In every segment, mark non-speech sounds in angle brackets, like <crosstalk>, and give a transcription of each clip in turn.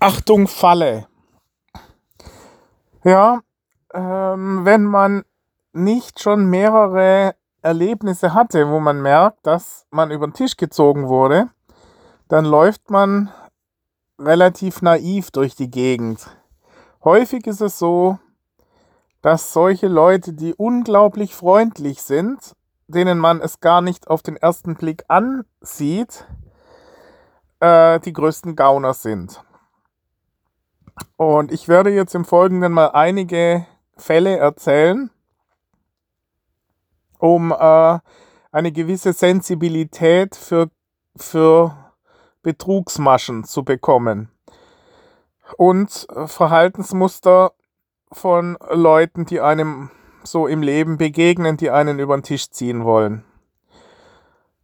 Achtung, Falle. Ja, ähm, wenn man nicht schon mehrere Erlebnisse hatte, wo man merkt, dass man über den Tisch gezogen wurde, dann läuft man relativ naiv durch die Gegend. Häufig ist es so, dass solche Leute, die unglaublich freundlich sind, denen man es gar nicht auf den ersten Blick ansieht, äh, die größten Gauner sind. Und ich werde jetzt im Folgenden mal einige Fälle erzählen, um äh, eine gewisse Sensibilität für, für Betrugsmaschen zu bekommen. Und Verhaltensmuster von Leuten, die einem so im Leben begegnen, die einen über den Tisch ziehen wollen.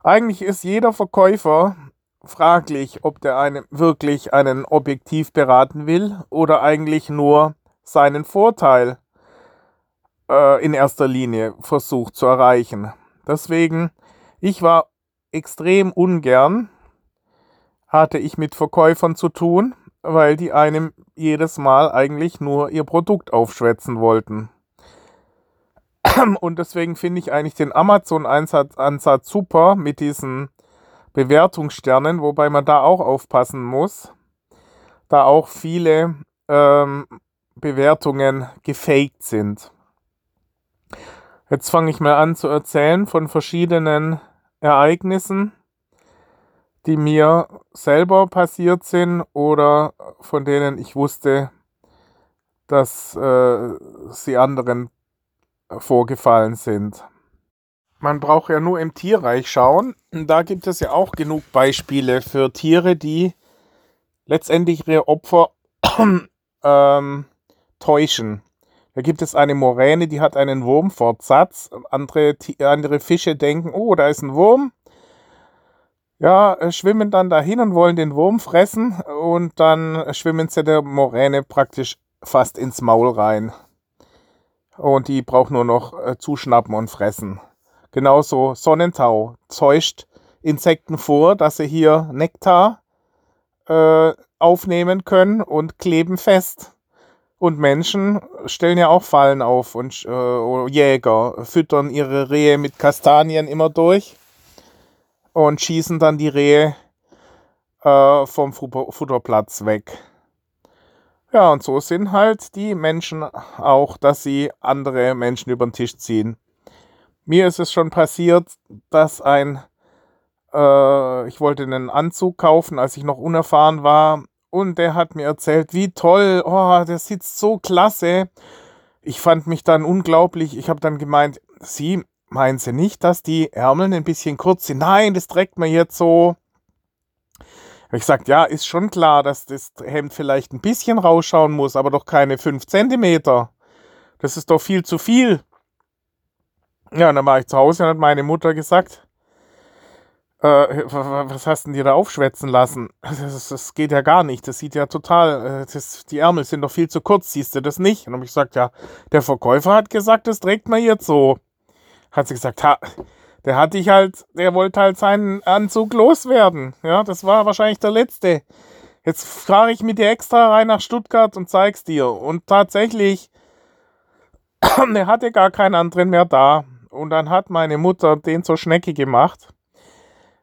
Eigentlich ist jeder Verkäufer fraglich, ob der einen wirklich einen objektiv beraten will oder eigentlich nur seinen Vorteil äh, in erster Linie versucht zu erreichen. Deswegen, ich war extrem ungern, hatte ich mit Verkäufern zu tun, weil die einem jedes Mal eigentlich nur ihr Produkt aufschwätzen wollten. Und deswegen finde ich eigentlich den Amazon-Ansatz super mit diesen Bewertungssternen, wobei man da auch aufpassen muss, da auch viele ähm, Bewertungen gefaked sind. Jetzt fange ich mal an zu erzählen von verschiedenen Ereignissen, die mir selber passiert sind oder von denen ich wusste, dass äh, sie anderen vorgefallen sind. Man braucht ja nur im Tierreich schauen. Da gibt es ja auch genug Beispiele für Tiere, die letztendlich ihre Opfer <clears throat> ähm, täuschen. Da gibt es eine Moräne, die hat einen Wurmfortsatz. Andere, andere Fische denken, oh, da ist ein Wurm. Ja, äh, schwimmen dann dahin und wollen den Wurm fressen und dann schwimmen sie der Moräne praktisch fast ins Maul rein. Und die braucht nur noch äh, zuschnappen und fressen. Genauso Sonnentau täuscht Insekten vor, dass sie hier Nektar äh, aufnehmen können und kleben fest. Und Menschen stellen ja auch Fallen auf und äh, Jäger füttern ihre Rehe mit Kastanien immer durch und schießen dann die Rehe äh, vom Futterplatz weg. Ja, und so sind halt die Menschen auch, dass sie andere Menschen über den Tisch ziehen. Mir ist es schon passiert, dass ein, äh, ich wollte einen Anzug kaufen, als ich noch unerfahren war. Und der hat mir erzählt, wie toll, oh, der sitzt so klasse. Ich fand mich dann unglaublich. Ich habe dann gemeint, Sie, meinen Sie nicht, dass die Ärmel ein bisschen kurz sind? Nein, das trägt man jetzt so. Hab ich gesagt, ja, ist schon klar, dass das Hemd vielleicht ein bisschen rausschauen muss, aber doch keine 5 Zentimeter. Das ist doch viel zu viel. Ja, und dann war ich zu Hause und hat meine Mutter gesagt, äh, was hast denn dir da aufschwätzen lassen? Das, das, geht ja gar nicht. Das sieht ja total, äh, das, die Ärmel sind doch viel zu kurz, siehst du das nicht? Und habe ich gesagt, ja, der Verkäufer hat gesagt, das trägt man jetzt so. Hat sie gesagt, ha, der hatte ich halt, der wollte halt seinen Anzug loswerden. Ja, das war wahrscheinlich der letzte. Jetzt fahre ich mit dir extra rein nach Stuttgart und zeig's dir. Und tatsächlich, <clears throat> der hatte gar keinen anderen mehr da. Und dann hat meine Mutter den zur Schnecke gemacht.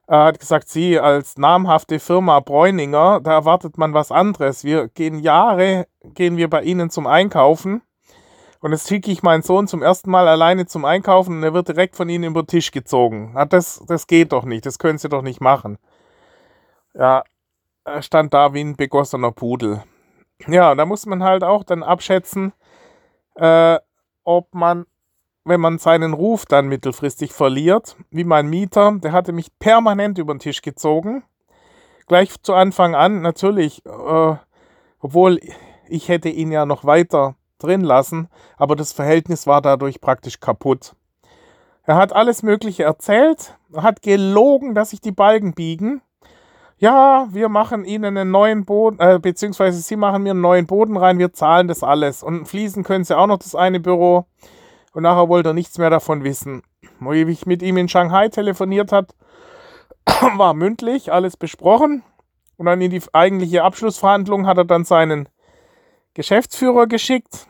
Er hat gesagt, sie als namhafte Firma Bräuninger, da erwartet man was anderes. Wir gehen Jahre, gehen wir bei ihnen zum Einkaufen. Und jetzt schicke ich meinen Sohn zum ersten Mal alleine zum Einkaufen und er wird direkt von ihnen über den Tisch gezogen. Das, das geht doch nicht, das können sie doch nicht machen. Ja, er stand da wie ein begossener Pudel. Ja, da muss man halt auch dann abschätzen, äh, ob man wenn man seinen Ruf dann mittelfristig verliert, wie mein Mieter, der hatte mich permanent über den Tisch gezogen. Gleich zu Anfang an, natürlich, äh, obwohl ich hätte ihn ja noch weiter drin lassen, aber das Verhältnis war dadurch praktisch kaputt. Er hat alles Mögliche erzählt, hat gelogen, dass sich die Balken biegen. Ja, wir machen Ihnen einen neuen Boden, äh, beziehungsweise Sie machen mir einen neuen Boden rein, wir zahlen das alles. Und fließen können Sie auch noch das eine Büro und nachher wollte er nichts mehr davon wissen. Wo ich mit ihm in Shanghai telefoniert hat, <coughs> war mündlich alles besprochen Und dann in die eigentliche Abschlussverhandlung hat er dann seinen Geschäftsführer geschickt.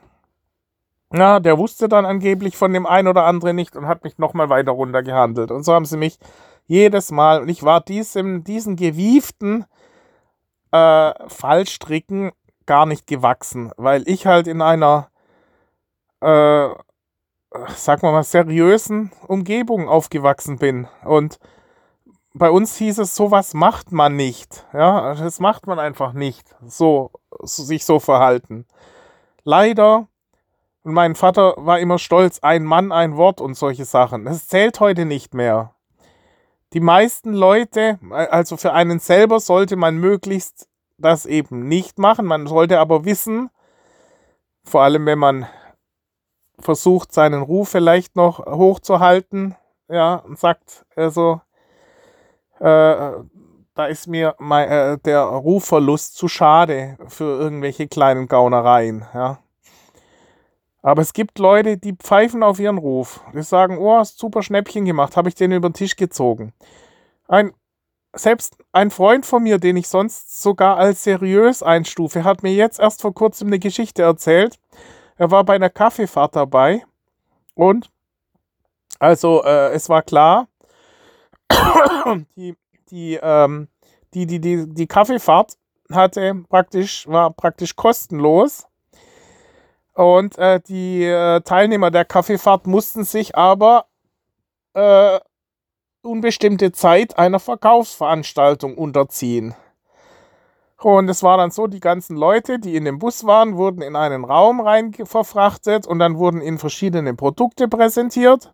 Ja, der wusste dann angeblich von dem einen oder anderen nicht und hat mich nochmal weiter runtergehandelt. Und so haben sie mich jedes Mal, und ich war diesem, diesen gewieften äh, Fallstricken gar nicht gewachsen, weil ich halt in einer, äh, sag mal mal, seriösen Umgebung aufgewachsen bin. Und bei uns hieß es, sowas macht man nicht. Ja, das macht man einfach nicht. So, sich so verhalten. Leider, und mein Vater war immer stolz, ein Mann, ein Wort und solche Sachen. Das zählt heute nicht mehr. Die meisten Leute, also für einen selber sollte man möglichst das eben nicht machen. Man sollte aber wissen, vor allem wenn man versucht, seinen Ruf vielleicht noch hochzuhalten, ja, und sagt, also, äh, da ist mir mein, äh, der Rufverlust zu schade für irgendwelche kleinen Gaunereien, ja. Aber es gibt Leute, die pfeifen auf ihren Ruf. Die sagen, oh, hast super Schnäppchen gemacht, habe ich den über den Tisch gezogen. Ein, selbst ein Freund von mir, den ich sonst sogar als seriös einstufe, hat mir jetzt erst vor kurzem eine Geschichte erzählt. Er war bei einer Kaffeefahrt dabei und also äh, es war klar, die, die, ähm, die, die, die, die Kaffeefahrt hatte praktisch, war praktisch kostenlos. Und äh, die äh, Teilnehmer der Kaffeefahrt mussten sich aber äh, unbestimmte Zeit einer Verkaufsveranstaltung unterziehen. Und es war dann so, die ganzen Leute, die in dem Bus waren, wurden in einen Raum rein verfrachtet und dann wurden ihnen verschiedene Produkte präsentiert.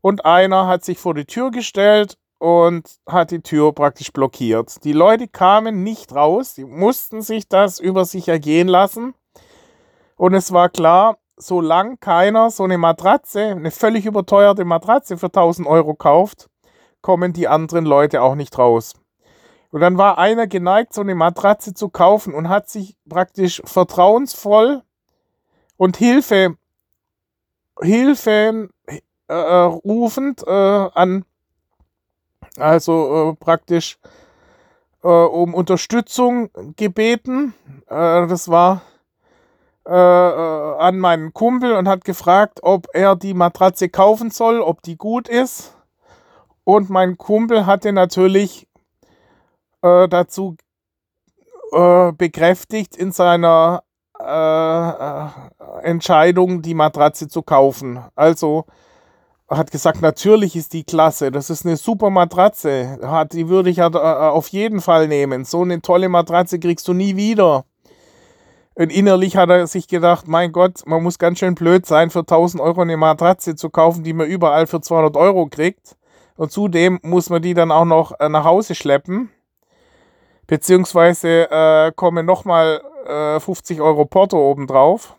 Und einer hat sich vor die Tür gestellt und hat die Tür praktisch blockiert. Die Leute kamen nicht raus, die mussten sich das über sich ergehen lassen. Und es war klar, solange keiner so eine Matratze, eine völlig überteuerte Matratze für 1000 Euro kauft, kommen die anderen Leute auch nicht raus. Und dann war einer geneigt, so eine Matratze zu kaufen und hat sich praktisch vertrauensvoll und Hilfe, Hilfe äh, rufend äh, an also äh, praktisch äh, um Unterstützung gebeten. Äh, das war äh, äh, an meinen Kumpel und hat gefragt, ob er die Matratze kaufen soll, ob die gut ist. Und mein Kumpel hatte natürlich äh, dazu bekräftigt in seiner Entscheidung, die Matratze zu kaufen. Also hat gesagt, natürlich ist die klasse, das ist eine super Matratze, hat, die würde ich ja äh, auf jeden Fall nehmen. So eine tolle Matratze kriegst du nie wieder. Und innerlich hat er sich gedacht, mein Gott, man muss ganz schön blöd sein, für 1000 Euro eine Matratze zu kaufen, die man überall für 200 Euro kriegt. Und zudem muss man die dann auch noch äh, nach Hause schleppen. Beziehungsweise äh, kommen nochmal äh, 50 Euro Porto obendrauf.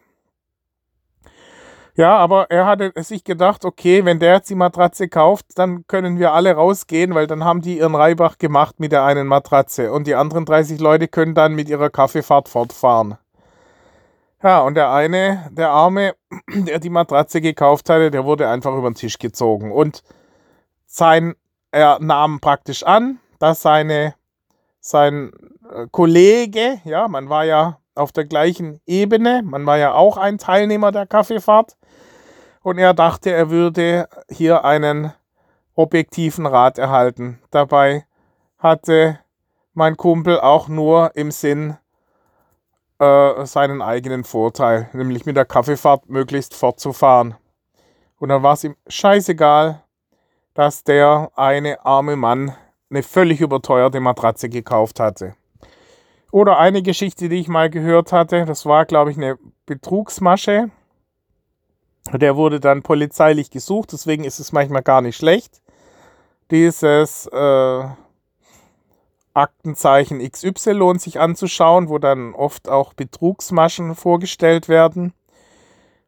Ja, aber er hatte sich gedacht, okay, wenn der jetzt die Matratze kauft, dann können wir alle rausgehen, weil dann haben die ihren Reibach gemacht mit der einen Matratze und die anderen 30 Leute können dann mit ihrer Kaffeefahrt fortfahren. Ja, und der eine, der Arme, <clears throat> der die Matratze gekauft hatte, der wurde einfach über den Tisch gezogen und sein, er nahm praktisch an, dass seine, sein äh, Kollege, ja, man war ja auf der gleichen Ebene, man war ja auch ein Teilnehmer der Kaffeefahrt, und er dachte, er würde hier einen objektiven Rat erhalten. Dabei hatte mein Kumpel auch nur im Sinn äh, seinen eigenen Vorteil, nämlich mit der Kaffeefahrt möglichst fortzufahren. Und dann war es ihm scheißegal, dass der eine arme Mann eine völlig überteuerte Matratze gekauft hatte. Oder eine Geschichte, die ich mal gehört hatte, das war, glaube ich, eine Betrugsmasche. Der wurde dann polizeilich gesucht, deswegen ist es manchmal gar nicht schlecht, dieses äh, Aktenzeichen XY sich anzuschauen, wo dann oft auch Betrugsmaschen vorgestellt werden.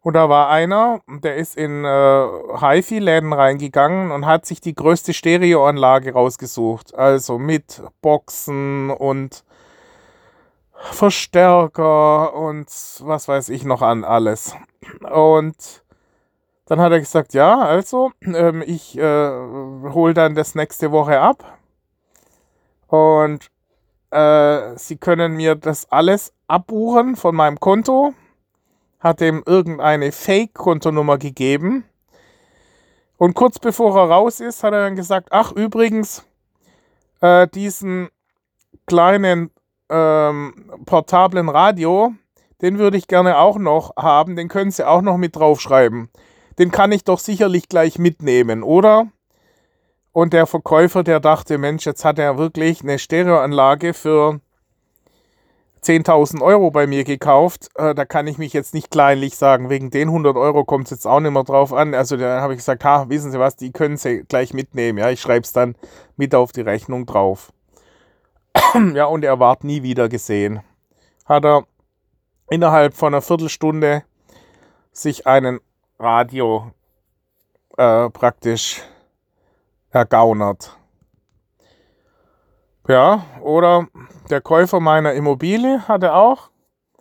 Und da war einer, der ist in äh, HiFi-Läden reingegangen und hat sich die größte Stereoanlage rausgesucht. Also mit Boxen und Verstärker und was weiß ich noch an alles. Und dann hat er gesagt, ja, also, ähm, ich äh, hole dann das nächste Woche ab. Und äh, Sie können mir das alles abbuchen von meinem Konto. Hat ihm irgendeine Fake-Kontonummer gegeben. Und kurz bevor er raus ist, hat er dann gesagt, ach übrigens, äh, diesen kleinen ähm, portablen Radio, den würde ich gerne auch noch haben, den können Sie auch noch mit draufschreiben. Den kann ich doch sicherlich gleich mitnehmen, oder? Und der Verkäufer, der dachte, Mensch, jetzt hat er wirklich eine Stereoanlage für 10.000 Euro bei mir gekauft. Äh, da kann ich mich jetzt nicht kleinlich sagen, wegen den 100 Euro kommt es jetzt auch nicht mehr drauf an. Also da habe ich gesagt, ha, wissen Sie was, die können Sie gleich mitnehmen. Ja, ich schreibe es dann mit auf die Rechnung drauf. <clears throat> ja, und er ward nie wieder gesehen. Hat er innerhalb von einer Viertelstunde sich einen Radio äh, praktisch ergaunert. Ja, oder der Käufer meiner Immobilie hatte auch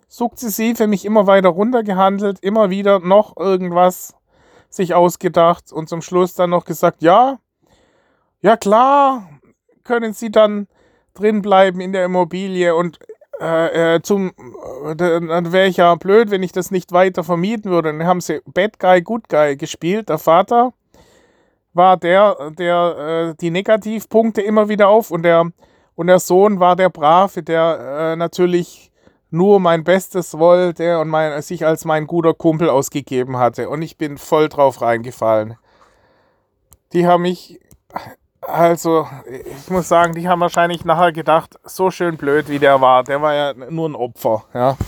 sukzessiv für mich immer weiter runtergehandelt, immer wieder noch irgendwas sich ausgedacht und zum Schluss dann noch gesagt, ja, ja klar, können Sie dann drin bleiben in der Immobilie und äh, äh zum, äh, dann wäre ich ja blöd, wenn ich das nicht weiter vermieten würde. Dann haben sie Bad Guy, Good Guy gespielt, der Vater war der, der äh, die Negativpunkte immer wieder auf und der, und der Sohn war der Brave, der äh, natürlich nur mein Bestes wollte und mein, sich als mein guter Kumpel ausgegeben hatte. Und ich bin voll drauf reingefallen. Die haben mich, also ich muss sagen, die haben wahrscheinlich nachher gedacht, so schön blöd wie der war, der war ja nur ein Opfer, ja.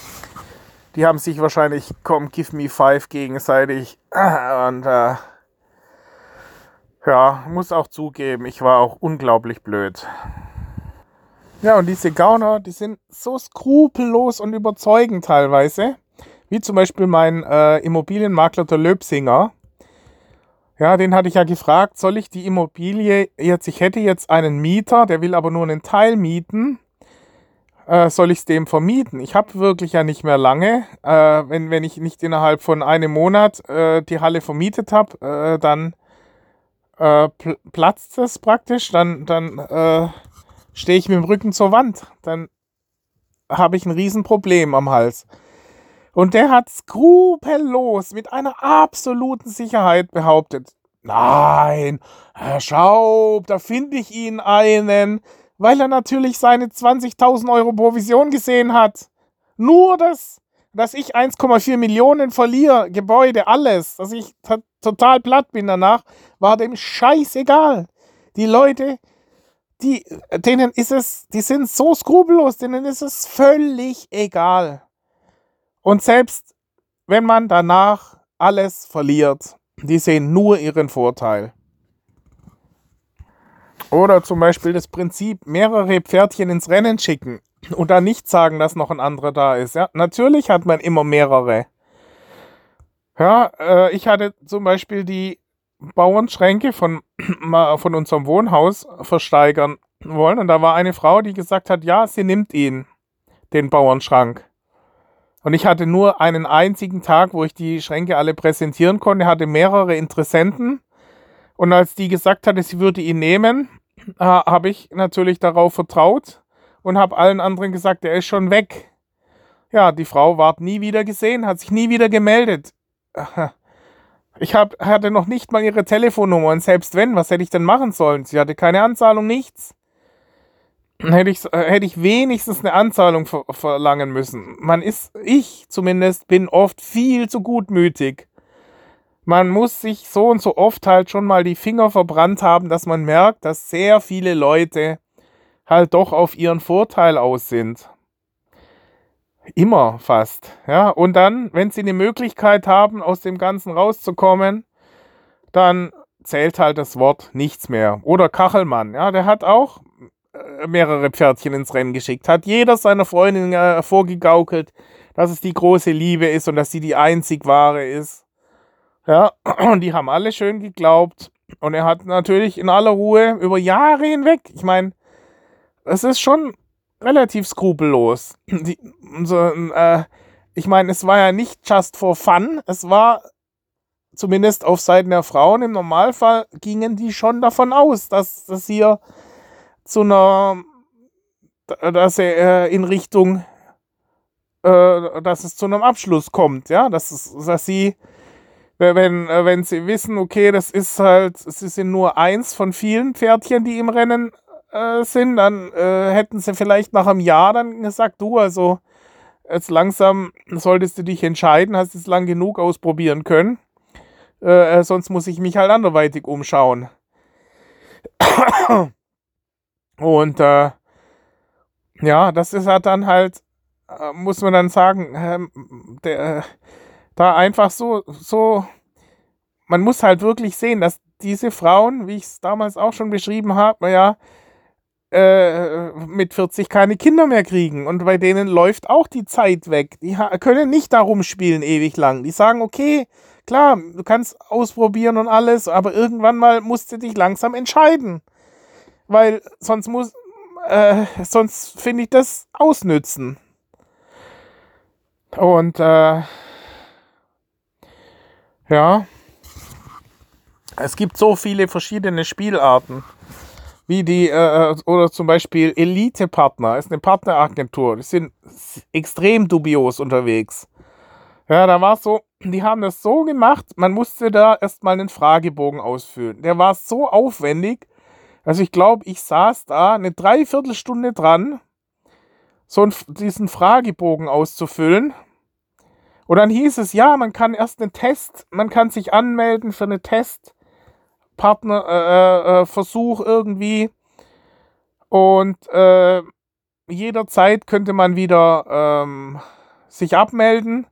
Die haben sich wahrscheinlich, komm, give me five gegenseitig <clears throat> und äh, ja, muss auch zugeben, ich war auch unglaublich blöd. Ja, und diese Gauner, die sind so skrupellos und überzeugend teilweise. Wie zum Beispiel mein äh, Immobilienmakler der Löbsinger. Ja, den hatte ich ja gefragt, soll ich die Immobilie jetzt, ich hätte jetzt einen Mieter, der will aber nur einen Teil mieten. Äh, soll ich es dem vermieten? Ich habe wirklich ja nicht mehr lange. Äh, wenn, wenn ich nicht innerhalb von einem Monat äh, die Halle vermietet habe, äh, dann äh, pl platzt es praktisch, dann, dann äh, stehe ich mit dem Rücken zur Wand. Dann habe ich ein Riesenproblem am Hals. Und der hat skrupellos mit einer absoluten Sicherheit behauptet, nein, Herr Schaub, da finde ich Ihnen einen, weil er natürlich seine 20.000 Euro Provision gesehen hat. Nur das, dass ich 1,4 Millionen verliere, Gebäude, alles, dass ich total platt bin danach, war dem scheißegal. Die Leute, die, denen ist es, die sind so skrupellos, denen ist es völlig egal. Und selbst wenn man danach alles verliert, die sehen nur ihren Vorteil. Oder zum Beispiel das Prinzip, mehrere Pferdchen ins Rennen schicken und dann nicht sagen, dass noch ein anderer da ist. Ja, natürlich hat man immer mehrere. Ja, äh, ich hatte zum Beispiel die Bauernschränke von, <clears throat> von unserem Wohnhaus versteigern wollen. Und da war eine Frau, die gesagt hat, ja, sie nimmt ihn, den Bauernschrank. Und ich hatte nur einen einzigen Tag, wo ich die Schränke alle präsentieren konnte, hatte mehrere Interessenten. Und als die gesagt hatte, sie würde ihn nehmen, äh, habe ich natürlich darauf vertraut und habe allen anderen gesagt, er ist schon weg. Ja, die Frau ward nie wieder gesehen, hat sich nie wieder gemeldet. Ich hab, hatte noch nicht mal ihre Telefonnummer und selbst wenn, was hätte ich denn machen sollen? Sie hatte keine Anzahlung, nichts. Hätte ich, hätte ich wenigstens eine Anzahlung ver verlangen müssen. Man ist, ich zumindest, bin oft viel zu gutmütig. Man muss sich so und so oft halt schon mal die Finger verbrannt haben, dass man merkt, dass sehr viele Leute halt doch auf ihren Vorteil aus sind. Immer fast. Ja, und dann, wenn sie eine Möglichkeit haben, aus dem Ganzen rauszukommen, dann zählt halt das Wort nichts mehr. Oder Kachelmann, ja, der hat auch äh, mehrere Pferdchen ins Rennen geschickt, hat jeder seiner Freundinnen äh, vorgegaukelt, dass es die große Liebe ist und dass sie die einzig wahre ist. Ja, <clears throat> und die haben alle schön geglaubt. Und er hat natürlich in aller Ruhe über Jahre hinweg, ich meine, es ist schon relativ skrupellos. Die, so, äh, ich meine, es war ja nicht just for fun, es war zumindest auf Seiten der Frauen. Im Normalfall gingen die schon davon aus, dass das hier zu einer dass er äh, in Richtung, äh, dass es zu einem Abschluss kommt, ja, dass, es, dass sie, wenn, äh, wenn sie wissen, okay, das ist halt, sie sind nur eins von vielen Pferdchen, die im Rennen äh, sind, dann äh, hätten sie vielleicht nach einem Jahr dann gesagt, du, also jetzt langsam solltest du dich entscheiden, hast es lang genug ausprobieren können, äh, sonst muss ich mich halt anderweitig umschauen. <coughs> Und äh, ja, das ist halt dann halt, äh, muss man dann sagen, ähm, der, da einfach so, so, man muss halt wirklich sehen, dass diese Frauen, wie ich es damals auch schon beschrieben habe, ja, äh, mit 40 keine Kinder mehr kriegen. Und bei denen läuft auch die Zeit weg. Die können nicht darum spielen ewig lang. Die sagen, okay, klar, du kannst ausprobieren und alles, aber irgendwann mal musst du dich langsam entscheiden. Weil sonst muss, äh, sonst finde ich das ausnützen. Und äh, ja, es gibt so viele verschiedene Spielarten. Wie die, äh, oder zum Beispiel Elite-Partner, ist eine Partneragentur, die sind extrem dubios unterwegs. Ja, da war es so, die haben das so gemacht, man musste da erstmal einen Fragebogen ausfüllen. Der war so aufwendig, also ich glaube, ich saß da eine Dreiviertelstunde dran, so einen, diesen Fragebogen auszufüllen. Und dann hieß es, ja, man kann erst einen Test, man kann sich anmelden für einen Testpartnerversuch äh, äh, äh irgendwie. Und äh, jederzeit könnte man wieder ähm, sich abmelden.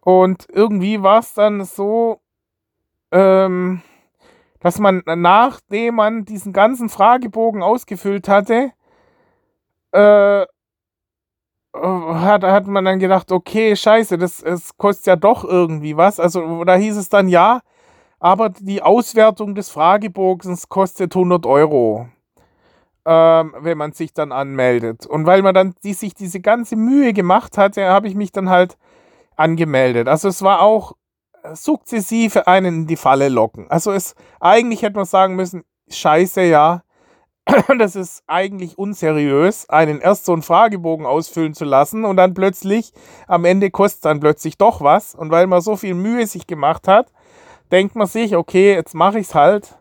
Und irgendwie war es dann so, ähm, dass man, nachdem man diesen ganzen Fragebogen ausgefüllt hatte, äh, hat, hat man dann gedacht, okay, scheiße, das, das kostet ja doch irgendwie was. Also da hieß es dann ja, aber die Auswertung des Fragebogens kostet 100 Euro, ähm, wenn man sich dann anmeldet. Und weil man dann die, sich diese ganze Mühe gemacht hatte, habe ich mich dann halt angemeldet. Also es war auch sukzessive einen in die Falle locken. Also es eigentlich hätte man sagen müssen, scheiße, ja, <clears throat> das ist eigentlich unseriös, einen erst so einen Fragebogen ausfüllen zu lassen und dann plötzlich, am Ende kostet dann plötzlich doch was. Und weil man so viel Mühe sich gemacht hat, denkt man sich, okay, jetzt mache ich es halt.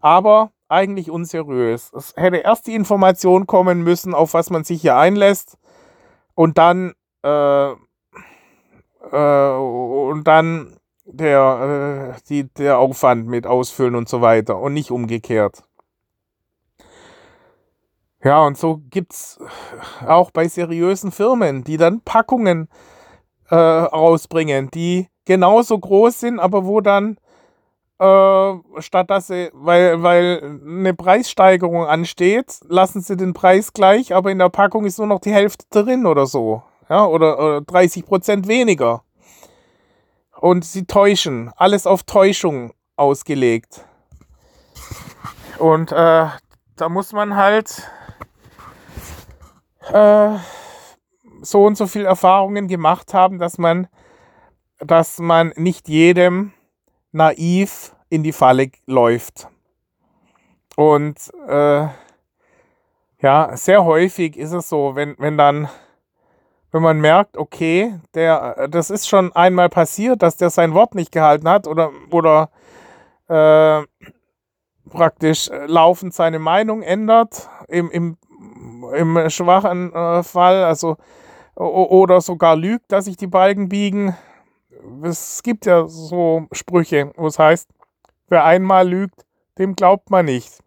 Aber eigentlich unseriös. Es hätte erst die Information kommen müssen, auf was man sich hier einlässt. Und dann, äh, äh, und dann der, äh, die, der Aufwand mit Ausfüllen und so weiter und nicht umgekehrt. Ja, und so gibt es auch bei seriösen Firmen, die dann Packungen äh, rausbringen, die genauso groß sind, aber wo dann äh, statt dass sie, weil, weil eine Preissteigerung ansteht, lassen sie den Preis gleich, aber in der Packung ist nur noch die Hälfte drin oder so. Ja, oder, oder 30 Prozent weniger. Und sie täuschen. Alles auf Täuschung ausgelegt. Und äh, da muss man halt äh, so und so viel Erfahrungen gemacht haben, dass man, dass man nicht jedem naiv in die Falle läuft. Und äh, ja, sehr häufig ist es so, wenn, wenn dann wenn man merkt, okay, der, das ist schon einmal passiert, dass der sein Wort nicht gehalten hat oder, oder äh, praktisch laufend seine Meinung ändert, im, im, im schwachen äh, Fall, also oder sogar lügt, dass sich die Balken biegen. Es gibt ja so Sprüche, wo es heißt, wer einmal lügt, dem glaubt man nicht.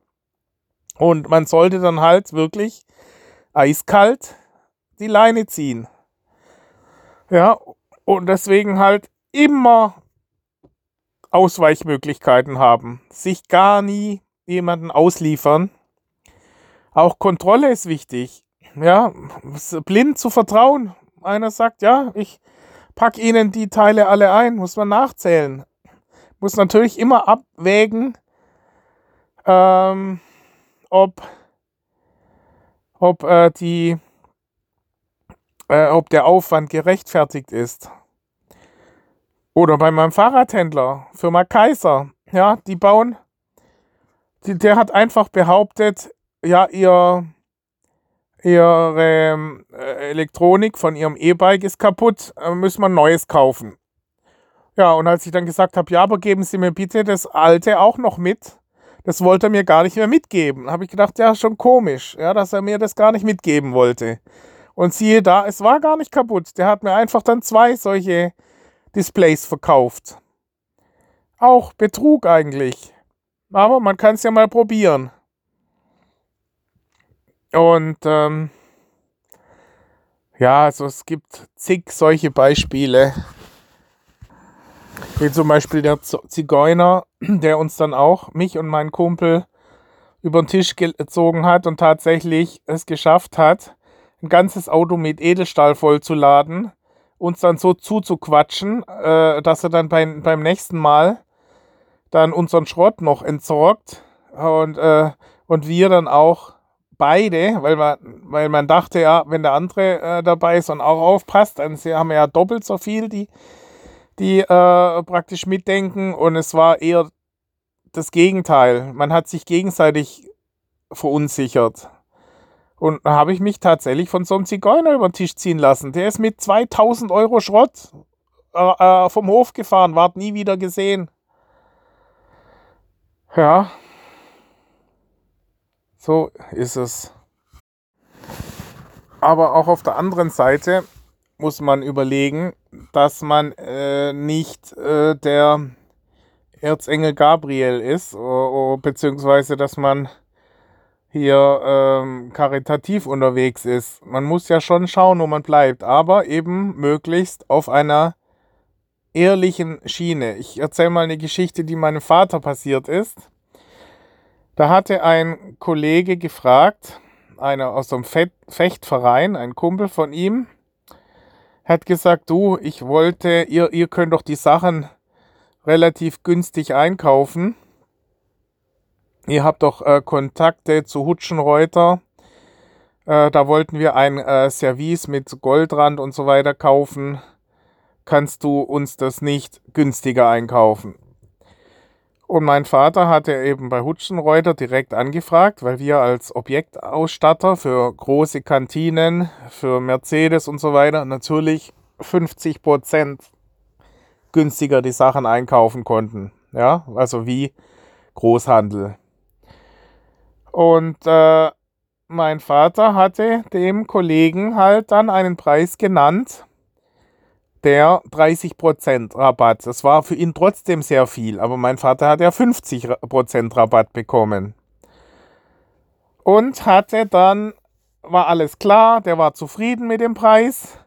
Und man sollte dann halt wirklich eiskalt die Leine ziehen. Ja, und deswegen halt immer Ausweichmöglichkeiten haben. Sich gar nie jemanden ausliefern. Auch Kontrolle ist wichtig. Ja, blind zu vertrauen. Einer sagt, ja, ich pack Ihnen die Teile alle ein, muss man nachzählen. Muss natürlich immer abwägen, ähm, ob, ob äh, die äh, ob der Aufwand gerechtfertigt ist. Oder bei meinem Fahrradhändler, Firma Kaiser, ja, die bauen, die, der hat einfach behauptet, ja, ihr, ihre äh, Elektronik von ihrem E-Bike ist kaputt, äh, müssen wir ein neues kaufen. Ja, und als ich dann gesagt habe, ja, aber geben Sie mir bitte das alte auch noch mit, das wollte er mir gar nicht mehr mitgeben. Habe ich gedacht, ja, schon komisch, ja, dass er mir das gar nicht mitgeben wollte. Und siehe da, es war gar nicht kaputt. Der hat mir einfach dann zwei solche Displays verkauft. Auch Betrug eigentlich. Aber man kann es ja mal probieren. Und ähm, ja, also es gibt zig solche Beispiele. Wie zum Beispiel der Zigeuner, <clears throat> der uns dann auch, mich und meinen Kumpel, über den Tisch gezogen hat und tatsächlich es geschafft hat, ein ganzes Auto mit Edelstahl vollzuladen, uns dann so zuzuquatschen, äh, dass er dann beim, beim nächsten Mal dann unseren Schrott noch entsorgt und, äh, und wir dann auch beide, weil man, weil man dachte, ja, wenn der andere äh, dabei ist und auch aufpasst, dann haben wir ja doppelt so viel, die, die äh, praktisch mitdenken. Und es war eher das Gegenteil. Man hat sich gegenseitig verunsichert. Und da habe ich mich tatsächlich von so einem Zigeuner über den Tisch ziehen lassen. Der ist mit 2000 Euro Schrott äh, äh, vom Hof gefahren, ward nie wieder gesehen. Ja, so ist es. Aber auch auf der anderen Seite muss man überlegen, dass man äh, nicht äh, der Erzengel Gabriel ist, beziehungsweise dass man hier ähm, karitativ unterwegs ist. Man muss ja schon schauen, wo man bleibt, aber eben möglichst auf einer ehrlichen Schiene. Ich erzähle mal eine Geschichte, die meinem Vater passiert ist. Da hatte ein Kollege gefragt, einer aus einem Fechtverein, ein Kumpel von ihm, hat gesagt, du, ich wollte, ihr, ihr könnt doch die Sachen relativ günstig einkaufen. Ihr habt doch äh, Kontakte zu Hutschenreuter. Äh, da wollten wir ein äh, Service mit Goldrand und so weiter kaufen. Kannst du uns das nicht günstiger einkaufen? Und mein Vater hatte eben bei Hutschenreuter direkt angefragt, weil wir als Objektausstatter für große Kantinen, für Mercedes und so weiter natürlich 50 Prozent günstiger die Sachen einkaufen konnten. Ja, also wie Großhandel. Und äh, mein Vater hatte dem Kollegen halt dann einen Preis genannt, der 30% Rabatt. Das war für ihn trotzdem sehr viel, aber mein Vater hat ja 50% Rabatt bekommen. Und hatte dann, war alles klar, der war zufrieden mit dem Preis.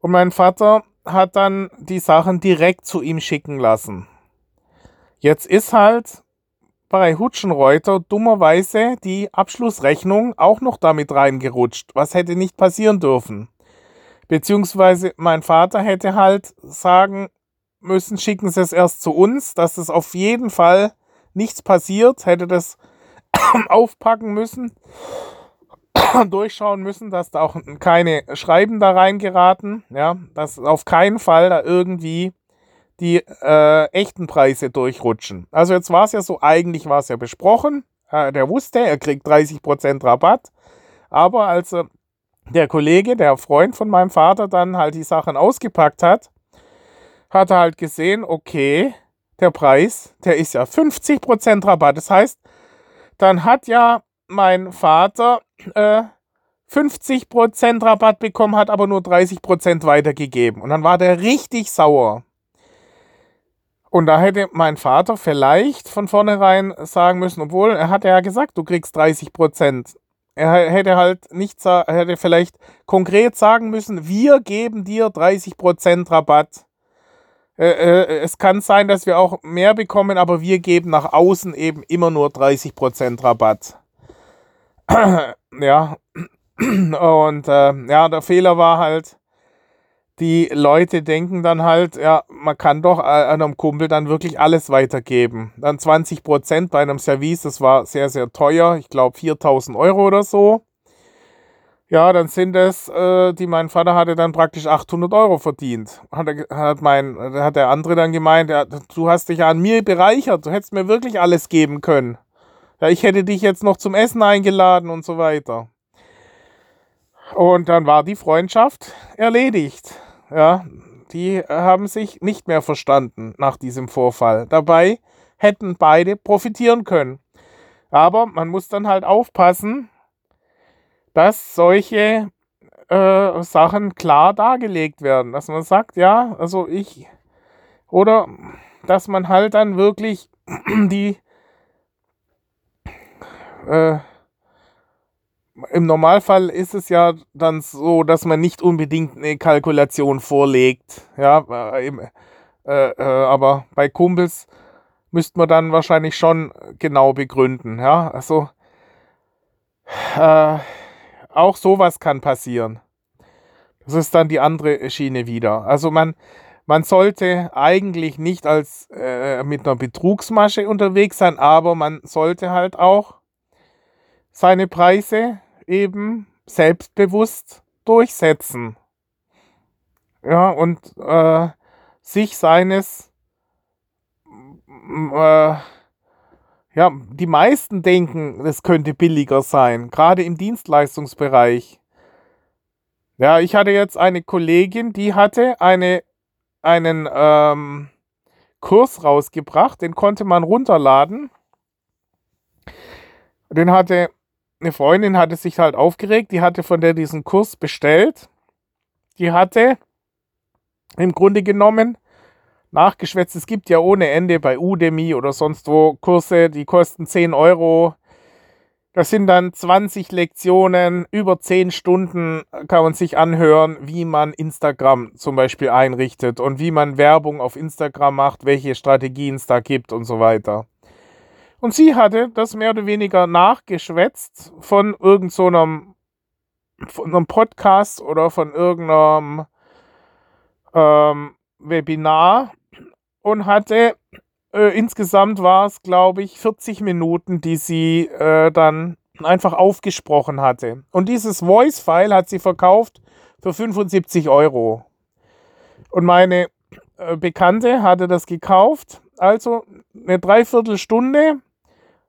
Und mein Vater hat dann die Sachen direkt zu ihm schicken lassen. Jetzt ist halt bei Hutschenreuter dummerweise die Abschlussrechnung auch noch damit reingerutscht. Was hätte nicht passieren dürfen? Beziehungsweise mein Vater hätte halt sagen müssen, schicken Sie es erst zu uns, dass es auf jeden Fall nichts passiert, hätte das <coughs> aufpacken müssen, <coughs> durchschauen müssen, dass da auch keine Schreiben da reingeraten, ja, dass auf keinen Fall da irgendwie die äh, echten Preise durchrutschen. Also jetzt war es ja so, eigentlich war es ja besprochen, äh, der wusste, er kriegt 30% Rabatt, aber als er der Kollege, der Freund von meinem Vater, dann halt die Sachen ausgepackt hat, hat er halt gesehen, okay, der Preis, der ist ja 50% Rabatt. Das heißt, dann hat ja mein Vater äh, 50% Rabatt bekommen, hat aber nur 30% weitergegeben. Und dann war der richtig sauer. Und da hätte mein Vater vielleicht von vornherein sagen müssen, obwohl er hat ja gesagt, du kriegst 30 er hätte halt nicht, er hätte vielleicht konkret sagen müssen, wir geben dir 30% Rabatt. Äh, äh, es kann sein, dass wir auch mehr bekommen, aber wir geben nach außen eben immer nur 30% Rabatt. <clears throat> ja. <clears throat> Und äh, ja, der Fehler war halt, die Leute denken dann halt, ja, man kann doch einem Kumpel dann wirklich alles weitergeben. Dann 20 Prozent bei einem Service, das war sehr, sehr teuer. Ich glaube 4000 Euro oder so. Ja, dann sind es, äh, die mein Vater hatte dann praktisch 800 Euro verdient. Hat, er, hat, mein, hat der andere dann gemeint, ja, du hast dich ja an mir bereichert, du hättest mir wirklich alles geben können. Ja, ich hätte dich jetzt noch zum Essen eingeladen und so weiter. Und dann war die Freundschaft erledigt. Ja, die haben sich nicht mehr verstanden nach diesem Vorfall. Dabei hätten beide profitieren können. Aber man muss dann halt aufpassen, dass solche äh, Sachen klar dargelegt werden. Dass man sagt, ja, also ich, oder dass man halt dann wirklich <clears throat> die äh, im Normalfall ist es ja dann so, dass man nicht unbedingt eine Kalkulation vorlegt. Ja, äh, äh, äh, aber bei Kumpels müsste man dann wahrscheinlich schon genau begründen. Ja, also äh, auch sowas kann passieren. Das ist dann die andere Schiene wieder. Also man, man sollte eigentlich nicht als äh, mit einer Betrugsmasche unterwegs sein, aber man sollte halt auch seine Preise eben selbstbewusst durchsetzen. Ja, und äh, sich seines, äh, ja, die meisten denken, es könnte billiger sein, gerade im Dienstleistungsbereich. Ja, ich hatte jetzt eine Kollegin, die hatte eine, einen ähm, Kurs rausgebracht, den konnte man runterladen. Den hatte eine Freundin hatte sich halt aufgeregt, die hatte von der diesen Kurs bestellt. Die hatte im Grunde genommen nachgeschwätzt, es gibt ja ohne Ende bei Udemy oder sonst wo Kurse, die kosten 10 Euro. Das sind dann 20 Lektionen, über 10 Stunden kann man sich anhören, wie man Instagram zum Beispiel einrichtet und wie man Werbung auf Instagram macht, welche Strategien es da gibt und so weiter. Und sie hatte das mehr oder weniger nachgeschwätzt von irgendeinem so einem Podcast oder von irgendeinem ähm, Webinar und hatte äh, insgesamt war es, glaube ich, 40 Minuten, die sie äh, dann einfach aufgesprochen hatte. Und dieses Voice-File hat sie verkauft für 75 Euro. Und meine äh, Bekannte hatte das gekauft. Also eine Dreiviertelstunde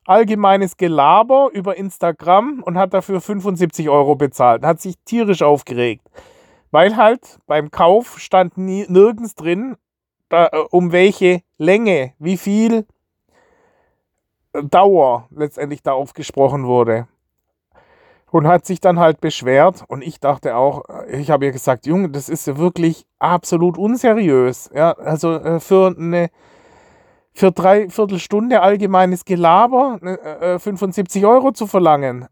allgemeines Gelaber über Instagram und hat dafür 75 Euro bezahlt. Hat sich tierisch aufgeregt. Weil halt beim Kauf stand nirgends drin, da, äh, um welche Länge, wie viel äh, Dauer letztendlich da aufgesprochen wurde. Und hat sich dann halt beschwert. Und ich dachte auch, äh, ich habe ihr gesagt, Junge, das ist ja wirklich absolut unseriös. Ja, also für eine für drei Viertelstunde allgemeines Gelaber äh, 75 äh, Euro zu verlangen.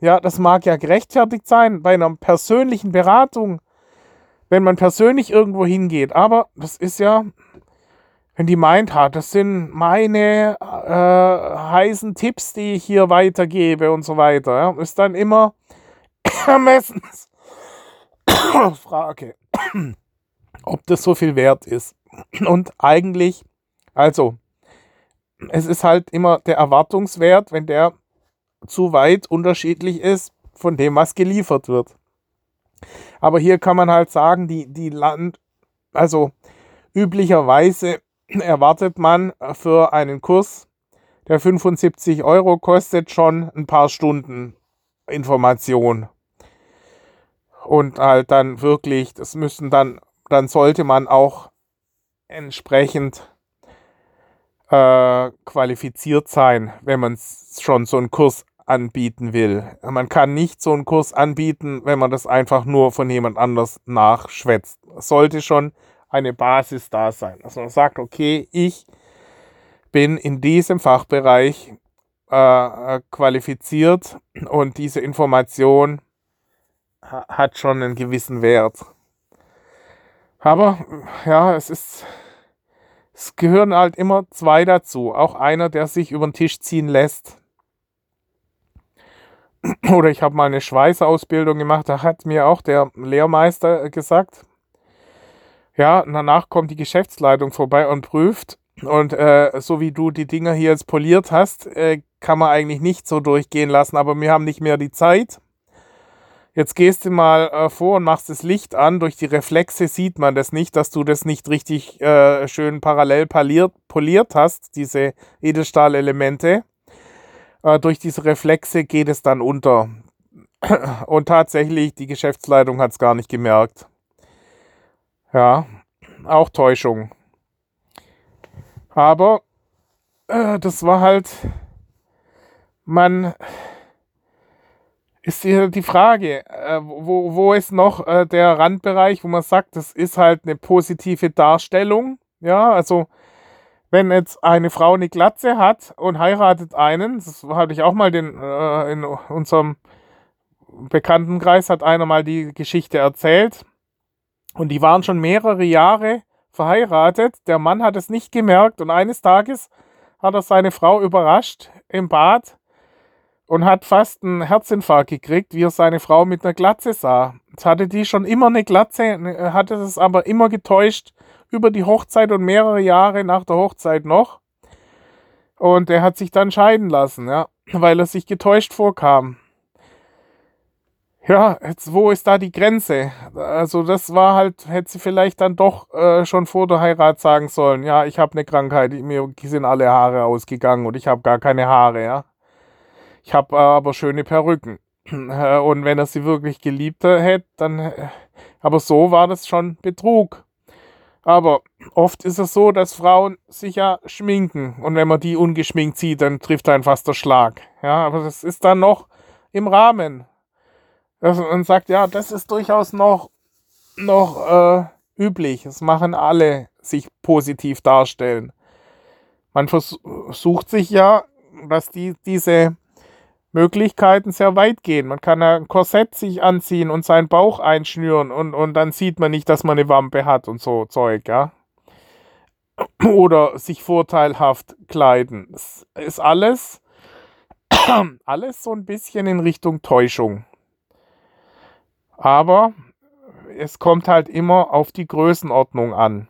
Ja, das mag ja gerechtfertigt sein bei einer persönlichen Beratung, wenn man persönlich irgendwo hingeht. Aber das ist ja, wenn die meint hat, das sind meine äh, heißen Tipps, die ich hier weitergebe und so weiter, ja, ist dann immer <coughs> ermessens <coughs> Frage, <coughs> ob das so viel wert ist. Und eigentlich, also es ist halt immer der Erwartungswert, wenn der zu weit unterschiedlich ist von dem, was geliefert wird. Aber hier kann man halt sagen, die, die Land, also üblicherweise <clears throat> erwartet man für einen Kurs, der 75 Euro kostet, schon ein paar Stunden Information. Und halt dann wirklich, das müssen dann, dann sollte man auch entsprechend äh, qualifiziert sein, wenn man schon so einen Kurs anbieten will. Man kann nicht so einen Kurs anbieten, wenn man das einfach nur von jemand anders nachschwätzt. Es sollte schon eine Basis da sein. Also man sagt, okay, ich bin in diesem Fachbereich äh, qualifiziert und diese Information ha hat schon einen gewissen Wert. Aber ja, es ist es gehören halt immer zwei dazu. Auch einer, der sich über den Tisch ziehen lässt. <clears throat> Oder ich habe mal eine Schweißausbildung gemacht, da hat mir auch der Lehrmeister gesagt, ja, danach kommt die Geschäftsleitung vorbei und prüft. Und äh, so wie du die Dinger hier jetzt poliert hast, äh, kann man eigentlich nicht so durchgehen lassen, aber wir haben nicht mehr die Zeit. Jetzt gehst du mal äh, vor und machst das Licht an. Durch die Reflexe sieht man das nicht, dass du das nicht richtig äh, schön parallel poliert, poliert hast, diese Edelstahlelemente. Äh, durch diese Reflexe geht es dann unter. <clears throat> Und tatsächlich, die Geschäftsleitung hat es gar nicht gemerkt. Ja, auch Täuschung. Aber äh, das war halt, man ist hier die Frage, äh, wo, wo ist noch äh, der Randbereich, wo man sagt, das ist halt eine positive Darstellung. Ja, also wenn jetzt eine Frau eine Glatze hat und heiratet einen, das hatte ich auch mal den, äh, in unserem Bekanntenkreis, hat einer mal die Geschichte erzählt. Und die waren schon mehrere Jahre verheiratet. Der Mann hat es nicht gemerkt und eines Tages hat er seine Frau überrascht im Bad und hat fast einen Herzinfarkt gekriegt, wie er seine Frau mit einer Glatze sah. Jetzt hatte die schon immer eine Glatze, ne, hatte es aber immer getäuscht über die Hochzeit und mehrere Jahre nach der Hochzeit noch. Und er hat sich dann scheiden lassen, ja, weil er sich getäuscht vorkam. Ja, jetzt, wo ist da die Grenze? Also das war halt, hätte sie vielleicht dann doch äh, schon vor der Heirat sagen sollen, ja, ich habe eine Krankheit, mir sind alle Haare ausgegangen und ich habe gar keine Haare, ja. Ich habe aber schöne Perücken. <clears throat> Und wenn er sie wirklich geliebt hätte, dann, äh, aber so war das schon Betrug. Aber oft ist es so, dass Frauen sich ja schminken und wenn man die ungeschminkt sieht, dann trifft einen fast der Schlag. Ja, aber das ist dann noch im Rahmen und sagt, ja, das ist durchaus noch, noch äh, üblich. Das machen alle, sich positiv darstellen. Man versucht sich ja, dass die, diese Möglichkeiten sehr weit gehen. Man kann ein Korsett sich anziehen und seinen Bauch einschnüren und, und dann sieht man nicht, dass man eine Wampe hat und so Zeug, ja. Oder sich vorteilhaft kleiden. Das ist alles, <clears throat> alles so ein bisschen in Richtung Täuschung. Aber es kommt halt immer auf die Größenordnung an.